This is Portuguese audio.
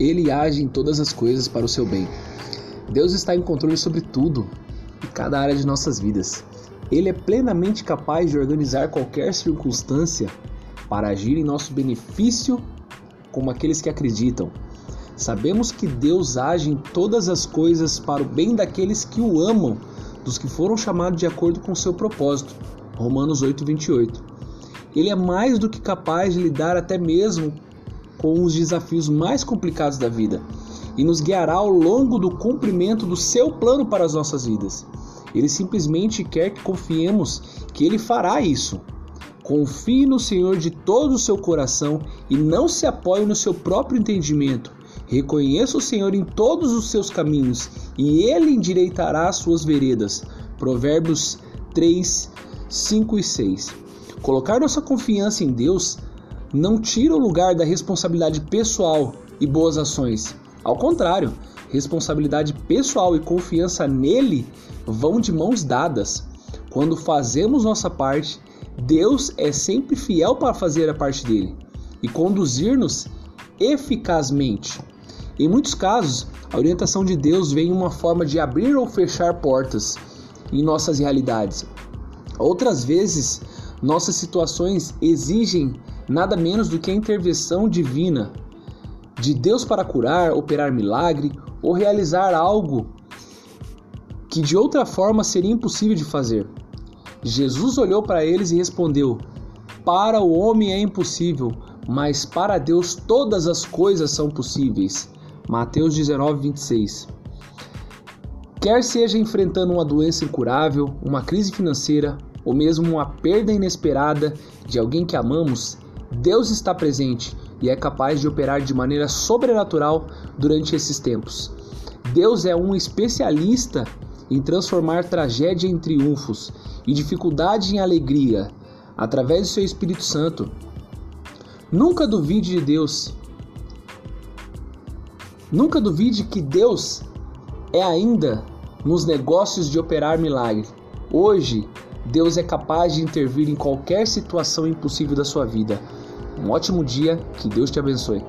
Ele age em todas as coisas para o seu bem. Deus está em controle sobre tudo e cada área de nossas vidas. Ele é plenamente capaz de organizar qualquer circunstância para agir em nosso benefício, como aqueles que acreditam. Sabemos que Deus age em todas as coisas para o bem daqueles que o amam, dos que foram chamados de acordo com seu propósito. Romanos 8:28. Ele é mais do que capaz de lidar até mesmo com os desafios mais complicados da vida e nos guiará ao longo do cumprimento do seu plano para as nossas vidas. Ele simplesmente quer que confiemos que ele fará isso. Confie no Senhor de todo o seu coração e não se apoie no seu próprio entendimento. Reconheça o Senhor em todos os seus caminhos e ele endireitará as suas veredas. Provérbios 3, 5 e 6. Colocar nossa confiança em Deus não tira o lugar da responsabilidade pessoal e boas ações. Ao contrário, responsabilidade pessoal e confiança nele vão de mãos dadas. Quando fazemos nossa parte, Deus é sempre fiel para fazer a parte dele e conduzir-nos eficazmente. Em muitos casos, a orientação de Deus vem em uma forma de abrir ou fechar portas em nossas realidades. Outras vezes, nossas situações exigem nada menos do que a intervenção divina de Deus para curar, operar milagre ou realizar algo que de outra forma seria impossível de fazer. Jesus olhou para eles e respondeu: Para o homem é impossível, mas para Deus todas as coisas são possíveis. Mateus 19, 26. Quer seja enfrentando uma doença incurável, uma crise financeira ou mesmo uma perda inesperada de alguém que amamos, Deus está presente e é capaz de operar de maneira sobrenatural durante esses tempos. Deus é um especialista em transformar tragédia em triunfos e dificuldade em alegria através do seu Espírito Santo. Nunca duvide de Deus. Nunca duvide que Deus é ainda nos negócios de operar milagre. Hoje, Deus é capaz de intervir em qualquer situação impossível da sua vida. Um ótimo dia, que Deus te abençoe.